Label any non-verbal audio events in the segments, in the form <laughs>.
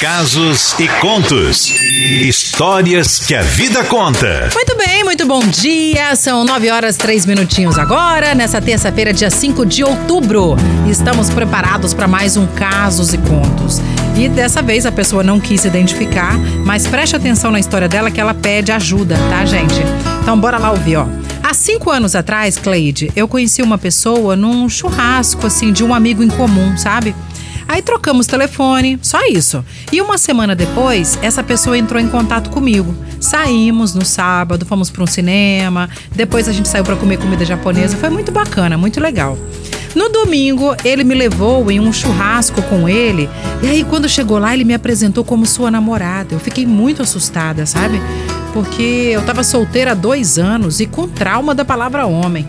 Casos e contos. Histórias que a vida conta. Muito bem, muito bom dia. São nove horas três minutinhos agora, nessa terça-feira, dia 5 de outubro. Estamos preparados para mais um Casos e Contos. E dessa vez a pessoa não quis se identificar, mas preste atenção na história dela que ela pede ajuda, tá, gente? Então bora lá ouvir, ó. Há cinco anos atrás, Cleide, eu conheci uma pessoa num churrasco, assim, de um amigo em comum, sabe? Aí trocamos telefone, só isso. E uma semana depois, essa pessoa entrou em contato comigo. Saímos no sábado, fomos para um cinema, depois a gente saiu para comer comida japonesa. Foi muito bacana, muito legal. No domingo, ele me levou em um churrasco com ele. E aí, quando chegou lá, ele me apresentou como sua namorada. Eu fiquei muito assustada, sabe? Porque eu estava solteira há dois anos e com trauma da palavra homem.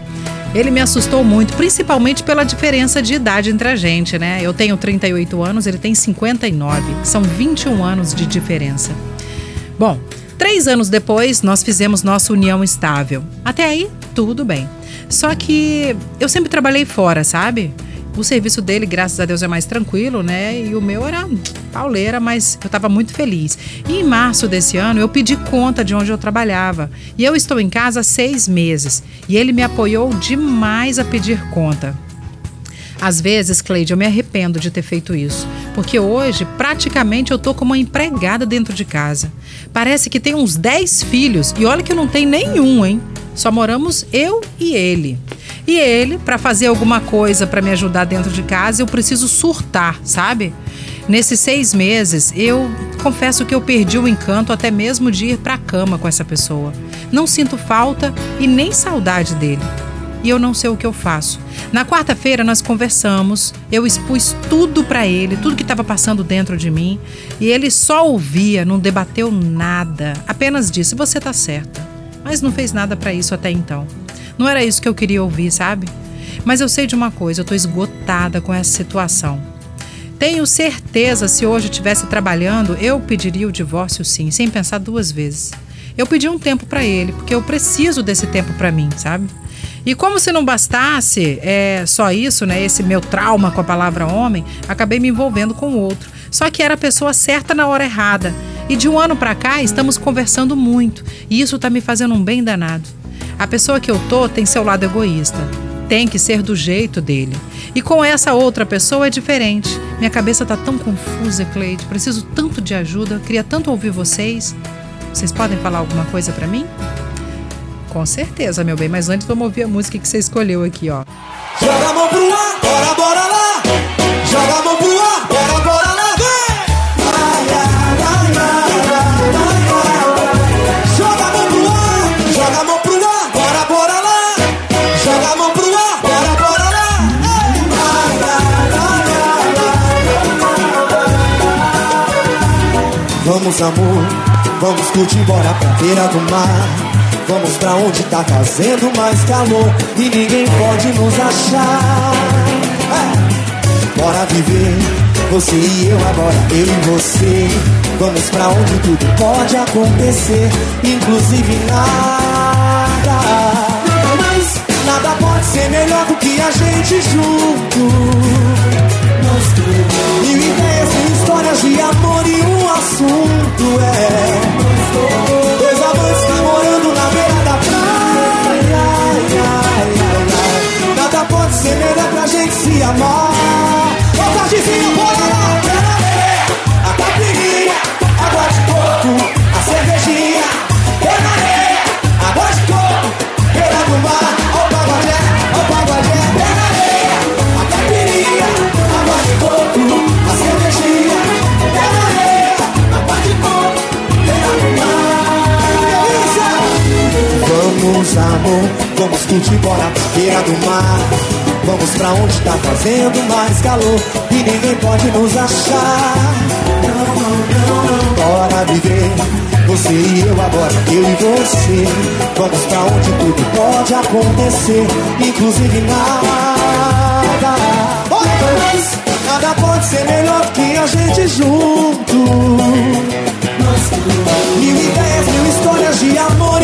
Ele me assustou muito, principalmente pela diferença de idade entre a gente, né? Eu tenho 38 anos, ele tem 59. São 21 anos de diferença. Bom, três anos depois, nós fizemos nossa união estável. Até aí, tudo bem. Só que eu sempre trabalhei fora, sabe? O serviço dele, graças a Deus, é mais tranquilo, né? E o meu era pauleira, mas eu estava muito feliz. E em março desse ano, eu pedi conta de onde eu trabalhava. E eu estou em casa há seis meses. E ele me apoiou demais a pedir conta. Às vezes, Cleide, eu me arrependo de ter feito isso, porque hoje praticamente eu tô como uma empregada dentro de casa. Parece que tem uns 10 filhos e olha que eu não tenho nenhum, hein? Só moramos eu e ele. E ele, para fazer alguma coisa para me ajudar dentro de casa, eu preciso surtar, sabe? Nesses seis meses, eu confesso que eu perdi o encanto até mesmo de ir para a cama com essa pessoa. Não sinto falta e nem saudade dele. E eu não sei o que eu faço. Na quarta-feira nós conversamos, eu expus tudo para ele, tudo que estava passando dentro de mim, e ele só ouvia, não debateu nada, apenas disse: "Você tá certa" mas não fez nada para isso até então. Não era isso que eu queria ouvir, sabe? Mas eu sei de uma coisa, eu tô esgotada com essa situação. Tenho certeza, se hoje estivesse trabalhando, eu pediria o divórcio sim, sem pensar duas vezes. Eu pedi um tempo para ele, porque eu preciso desse tempo para mim, sabe? E como se não bastasse é, só isso, né? Esse meu trauma com a palavra homem, acabei me envolvendo com o outro. Só que era a pessoa certa na hora errada. E de um ano para cá estamos conversando muito, e isso tá me fazendo um bem danado. A pessoa que eu tô tem seu lado egoísta. Tem que ser do jeito dele. E com essa outra pessoa é diferente. Minha cabeça tá tão confusa, Cleide. Preciso tanto de ajuda. Queria tanto ouvir vocês. Vocês podem falar alguma coisa para mim? Com certeza, meu bem. Mas antes vamos ouvir a música que você escolheu aqui, ó. Joga a mão pro ar, bora, bora lá. Joga a mão pro Vamos, amor, vamos curtir, bora pra beira do mar. Vamos pra onde tá fazendo mais calor e ninguém pode nos achar. É. Bora viver, você e eu agora, eu e você. Vamos pra onde tudo pode acontecer, inclusive nada. Mas nada pode ser melhor do que a gente junto. Melhor pra gente se amar. Ô, Tardezinha, bora lá, na areia. A caipirinha, água de coco, a cervejinha, pé na areia. Água de coco, beira do mar. O pagodé, o pagodé, pé na areia. A caipirinha, água de coco, a cervejinha, pé na areia. Água de coco, beira do mar. Vamos, amor, vamos curtir, bora beira do mar. Vamos pra onde tá fazendo mais calor e ninguém pode nos achar. Bora viver, você e eu agora, eu e você. Vamos pra onde tudo pode acontecer, inclusive nada. Mas nada pode ser melhor do que a gente junto. Mil ideias, mil histórias de amor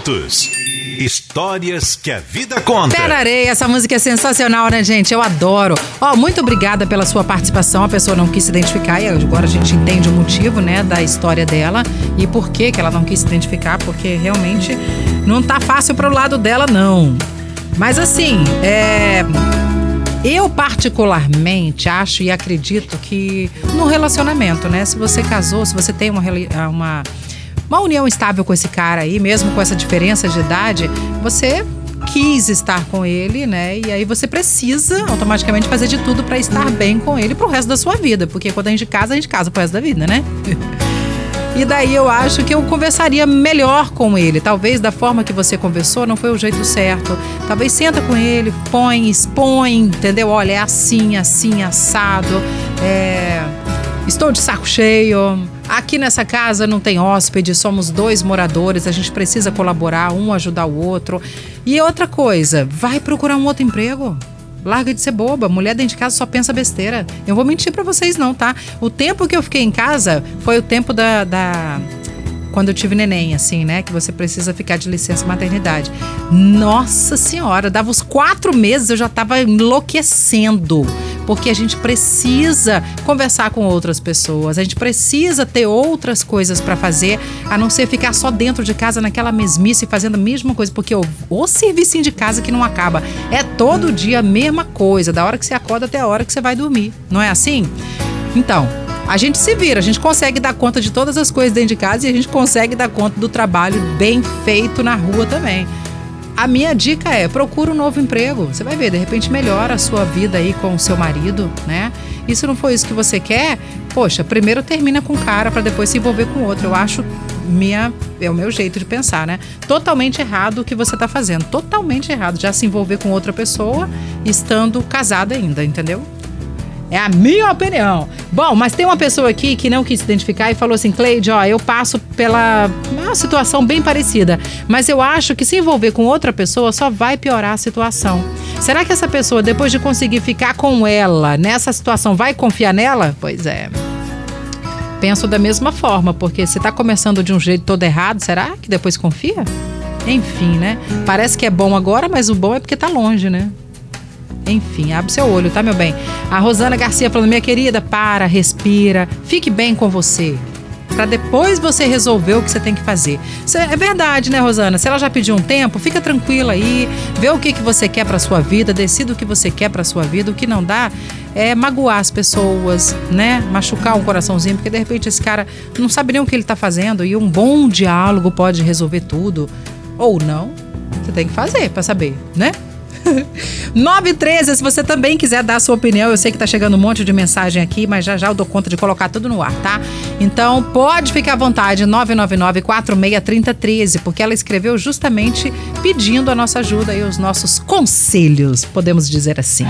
Contos. Histórias que a vida conta. Areia, essa música é sensacional, né, gente? Eu adoro. Ó, muito obrigada pela sua participação. A pessoa não quis se identificar e agora a gente entende o motivo, né, da história dela e por que que ela não quis se identificar, porque realmente não tá fácil pro lado dela, não. Mas assim, é. Eu particularmente acho e acredito que no relacionamento, né? Se você casou, se você tem uma, uma, uma união estável com esse cara aí, mesmo com essa diferença de idade, você quis estar com ele, né? E aí você precisa automaticamente fazer de tudo pra estar bem com ele pro resto da sua vida, porque quando a gente casa, a gente casa pro resto da vida, né? <laughs> E daí eu acho que eu conversaria melhor com ele. Talvez da forma que você conversou não foi o jeito certo. Talvez senta com ele, põe, expõe, entendeu? Olha, é assim, assim, assado. É... Estou de saco cheio. Aqui nessa casa não tem hóspede, somos dois moradores, a gente precisa colaborar, um ajudar o outro. E outra coisa, vai procurar um outro emprego. Larga de ser boba. Mulher dentro de casa só pensa besteira. Eu vou mentir pra vocês, não, tá? O tempo que eu fiquei em casa foi o tempo da. da- Quando eu tive neném, assim, né? Que você precisa ficar de licença maternidade. Nossa Senhora, dava os quatro meses, eu já tava enlouquecendo. Porque a gente precisa conversar com outras pessoas, a gente precisa ter outras coisas pra fazer, a não ser ficar só dentro de casa naquela mesmice fazendo a mesma coisa. Porque o, o serviço de casa que não acaba. É todo dia a mesma coisa, da hora que você acorda até a hora que você vai dormir. Não é assim? Então, a gente se vira, a gente consegue dar conta de todas as coisas dentro de casa e a gente consegue dar conta do trabalho bem feito na rua também. A minha dica é: procura um novo emprego. Você vai ver, de repente melhora a sua vida aí com o seu marido, né? E se não for isso que você quer, poxa, primeiro termina com um cara para depois se envolver com outro. Eu acho minha é o meu jeito de pensar, né? Totalmente errado o que você tá fazendo, totalmente errado já se envolver com outra pessoa estando casada ainda, entendeu? É a minha opinião. Bom, mas tem uma pessoa aqui que não quis se identificar e falou assim: Cleide, ó, eu passo pela uma situação bem parecida, mas eu acho que se envolver com outra pessoa só vai piorar a situação. Será que essa pessoa, depois de conseguir ficar com ela nessa situação, vai confiar nela? Pois é. Penso da mesma forma, porque se tá começando de um jeito todo errado, será que depois confia? Enfim, né? Parece que é bom agora, mas o bom é porque tá longe, né? Enfim, abre seu olho, tá, meu bem? A Rosana Garcia falando, minha querida, para, respira, fique bem com você. Pra depois você resolver o que você tem que fazer. É verdade, né, Rosana? Se ela já pediu um tempo, fica tranquila aí, vê o que, que você quer pra sua vida, decida o que você quer pra sua vida. O que não dá é magoar as pessoas, né? Machucar um coraçãozinho, porque de repente esse cara não sabe nem o que ele tá fazendo e um bom diálogo pode resolver tudo. Ou não. Você tem que fazer pra saber, né? 913, se você também quiser dar a sua opinião, eu sei que tá chegando um monte de mensagem aqui, mas já já eu dou conta de colocar tudo no ar, tá? Então pode ficar à vontade, 999 463013, porque ela escreveu justamente pedindo a nossa ajuda e os nossos conselhos, podemos dizer assim.